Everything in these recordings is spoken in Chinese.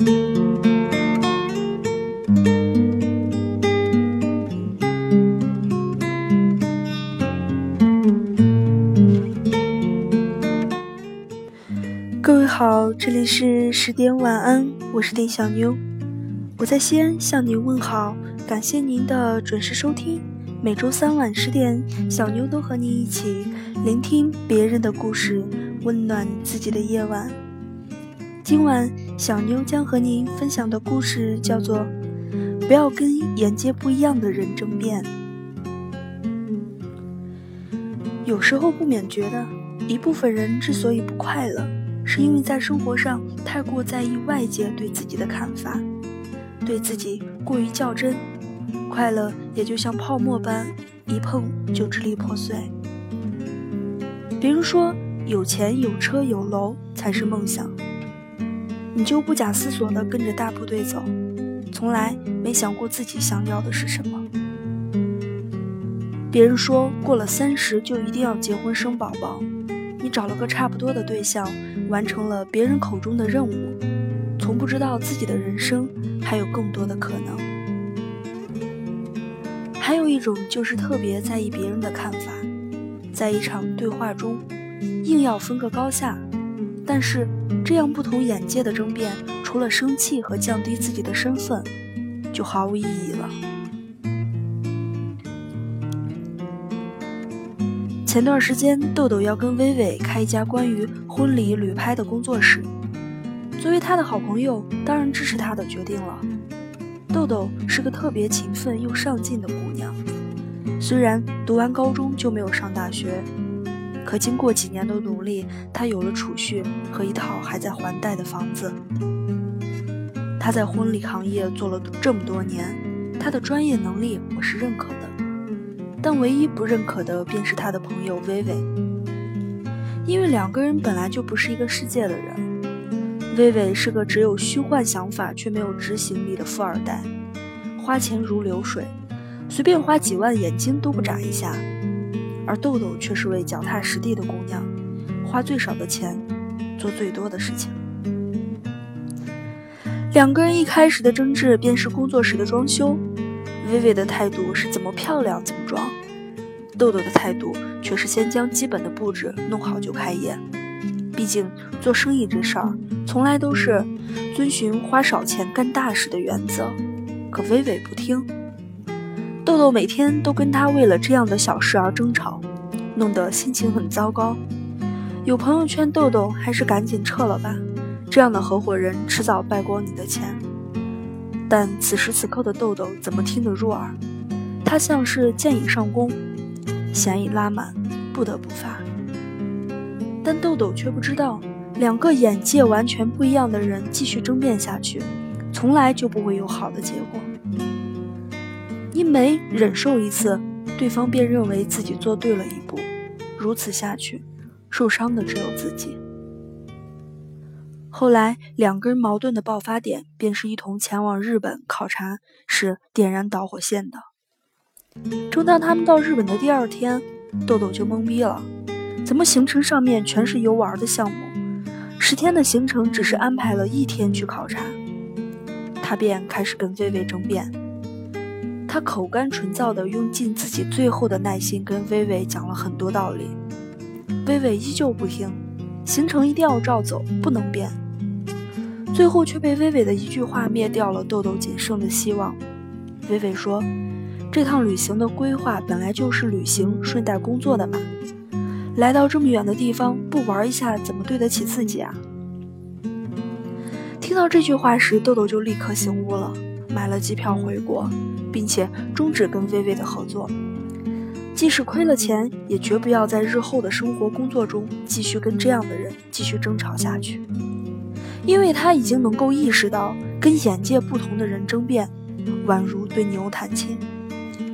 各位好，这里是十点晚安，我是丁小妞，我在西安向您问好，感谢您的准时收听。每周三晚十点，小妞都和您一起聆听别人的故事，温暖自己的夜晚。今晚小妞将和您分享的故事叫做《不要跟眼界不一样的人争辩》。有时候不免觉得，一部分人之所以不快乐，是因为在生活上太过在意外界对自己的看法，对自己过于较真。快乐也就像泡沫般，一碰就支离破碎。别人说有钱有车有楼才是梦想，你就不假思索地跟着大部队走，从来没想过自己想要的是什么。别人说过了三十就一定要结婚生宝宝，你找了个差不多的对象，完成了别人口中的任务，从不知道自己的人生还有更多的可能。还有一种就是特别在意别人的看法，在一场对话中，硬要分个高下，但是这样不同眼界的争辩，除了生气和降低自己的身份，就毫无意义了。前段时间，豆豆要跟薇薇开一家关于婚礼旅拍的工作室，作为他的好朋友，当然支持他的决定了。豆豆是个特别勤奋又上进的姑娘，虽然读完高中就没有上大学，可经过几年的努力，她有了储蓄和一套还在还贷的房子。她在婚礼行业做了这么多年，她的专业能力我是认可的，但唯一不认可的便是她的朋友薇薇，因为两个人本来就不是一个世界的人。薇薇是个只有虚幻想法却没有执行力的富二代，花钱如流水，随便花几万眼睛都不眨一下；而豆豆却是位脚踏实地的姑娘，花最少的钱，做最多的事情。两个人一开始的争执便是工作室的装修，薇薇的态度是怎么漂亮怎么装，豆豆的态度却是先将基本的布置弄好就开业。毕竟做生意这事儿，从来都是遵循花少钱干大事的原则。可薇薇不听，豆豆每天都跟他为了这样的小事而争吵，弄得心情很糟糕。有朋友劝豆豆还是赶紧撤了吧，这样的合伙人迟早败光你的钱。但此时此刻的豆豆怎么听得入耳？他像是箭已上弓，弦已拉满，不得不发。但豆豆却不知道，两个眼界完全不一样的人继续争辩下去，从来就不会有好的结果。你每忍受一次，对方便认为自己做对了一步，如此下去，受伤的只有自己。后来，两个人矛盾的爆发点便是一同前往日本考察时点燃导火线的。正当他们到日本的第二天，豆豆就懵逼了。怎么行程上面全是游玩的项目？十天的行程只是安排了一天去考察，他便开始跟薇薇争辩。他口干唇燥的用尽自己最后的耐心跟薇薇讲了很多道理，薇薇依旧不听，行程一定要照走，不能变。最后却被薇薇的一句话灭掉了豆豆仅剩的希望。薇薇说：“这趟旅行的规划本来就是旅行顺带工作的嘛。”来到这么远的地方，不玩一下怎么对得起自己啊？听到这句话时，豆豆就立刻醒悟了，买了机票回国，并且终止跟薇薇的合作。即使亏了钱，也绝不要在日后的生活工作中继续跟这样的人继续争吵下去。因为他已经能够意识到，跟眼界不同的人争辩，宛如对牛弹琴，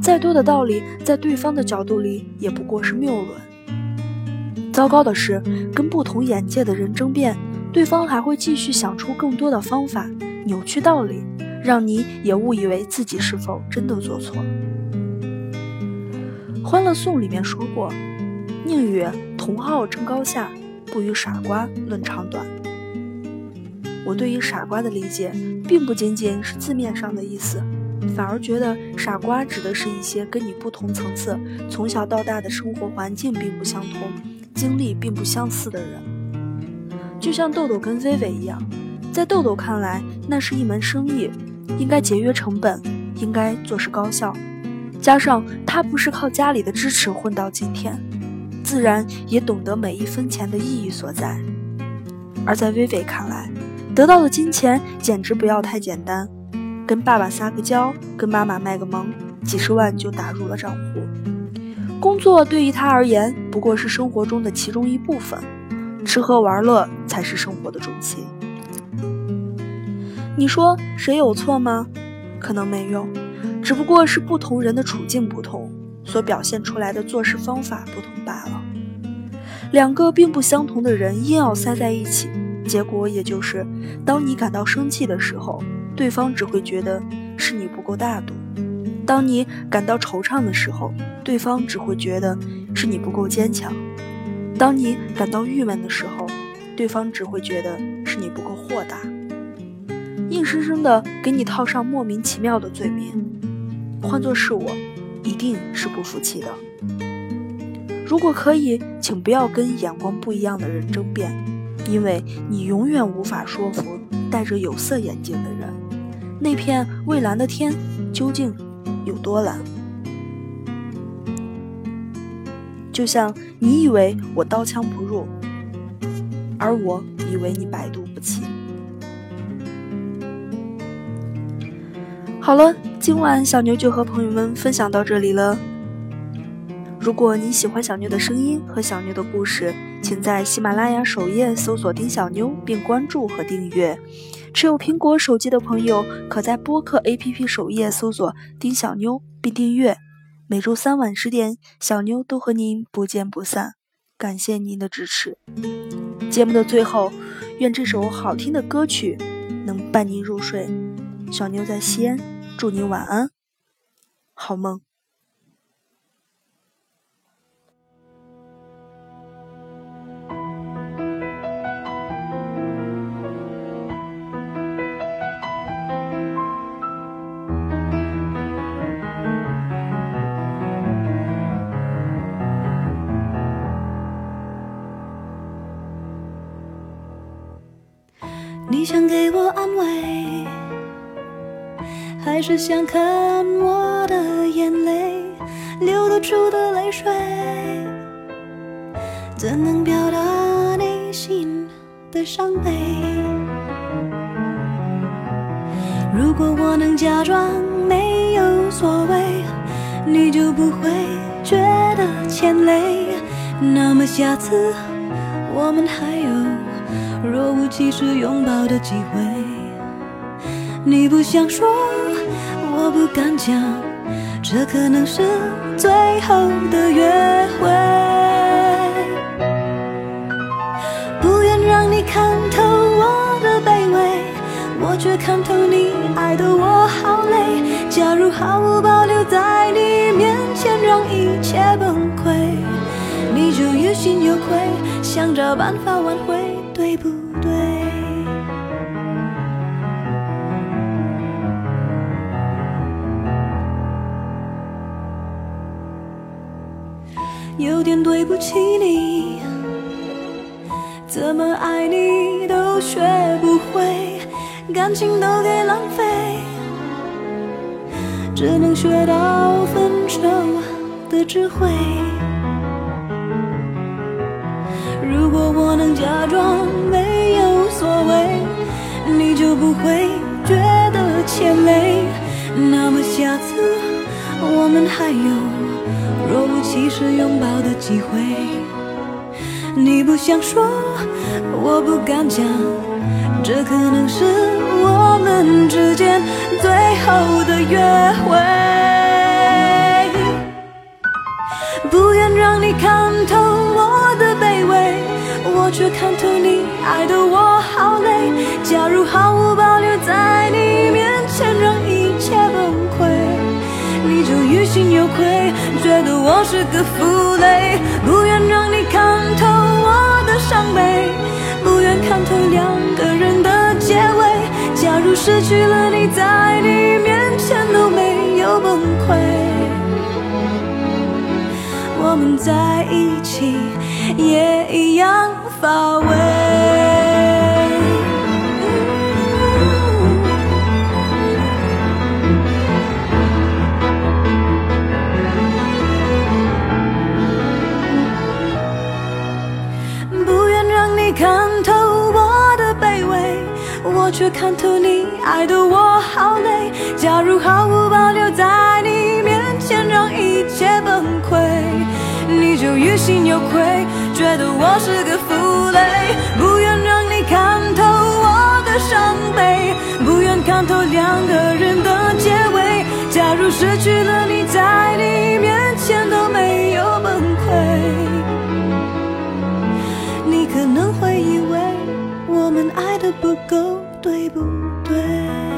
再多的道理，在对方的角度里也不过是谬论。糟糕的是，跟不同眼界的人争辩，对方还会继续想出更多的方法，扭曲道理，让你也误以为自己是否真的做错。《欢乐颂》里面说过：“宁与同好争高下，不与傻瓜论长短。”我对于傻瓜的理解，并不仅仅是字面上的意思，反而觉得傻瓜指的是一些跟你不同层次、从小到大的生活环境并不相同、经历并不相似的人。就像豆豆跟薇薇一样，在豆豆看来，那是一门生意，应该节约成本，应该做事高效。加上他不是靠家里的支持混到今天，自然也懂得每一分钱的意义所在。而在薇薇看来，得到的金钱简直不要太简单，跟爸爸撒个娇，跟妈妈卖个萌，几十万就打入了账户。工作对于他而言不过是生活中的其中一部分，吃喝玩乐才是生活的重心。你说谁有错吗？可能没有，只不过是不同人的处境不同，所表现出来的做事方法不同罢了。两个并不相同的人硬要塞在一起，结果也就是，当你感到生气的时候，对方只会觉得是你不够大度；当你感到惆怅的时候，对方只会觉得是你不够坚强；当你感到郁闷的时候，对方只会觉得是你不够豁达，硬生生的给你套上莫名其妙的罪名。换做是我，一定是不服气的。如果可以，请不要跟眼光不一样的人争辩，因为你永远无法说服戴着有色眼镜的人，那片蔚蓝的天究竟有多蓝？就像你以为我刀枪不入，而我以为你百毒不侵。好了，今晚小牛就和朋友们分享到这里了。如果你喜欢小妞的声音和小妞的故事，请在喜马拉雅首页搜索“丁小妞”并关注和订阅。持有苹果手机的朋友，可在播客 APP 首页搜索“丁小妞”并订阅。每周三晚十点，小妞都和您不见不散。感谢您的支持。节目的最后，愿这首好听的歌曲能伴您入睡。小妞在西安，祝你晚安，好梦。你想给还是想看我的眼泪流得出的泪水？怎能表达内心的伤悲？如果我能假装没有所谓，你就不会觉得牵累。那么下次我们还有？若无其事拥抱的机会，你不想说，我不敢讲，这可能是最后的约会。不愿让你看透我的卑微，我却看透你爱的我好累。假如毫无保留在你面前让一切崩溃，你就于心有愧，想找办法挽回。对不对？有点对不起你，怎么爱你都学不会，感情都给浪费，只能学到分手的智慧。如果我能假装没有所谓，你就不会觉得欠累。那么下次我们还有若无其事拥抱的机会。你不想说，我不敢讲，这可能是我们之间最后的约会。不愿让你看透我的卑微。我却看透你爱的我好累。假如毫无保留在你觉得我是个负累。不愿让你看透我的伤悲，不愿看透两个人的结尾。假如。失去了你，在你面前都没有崩溃。我们在一起也一样乏味。我却看透你爱的我好累。假如毫无保留在你面前让一切崩溃，你就于心有愧，觉得我是个负累。不愿让你看透我的伤悲，不愿看透两个人的对？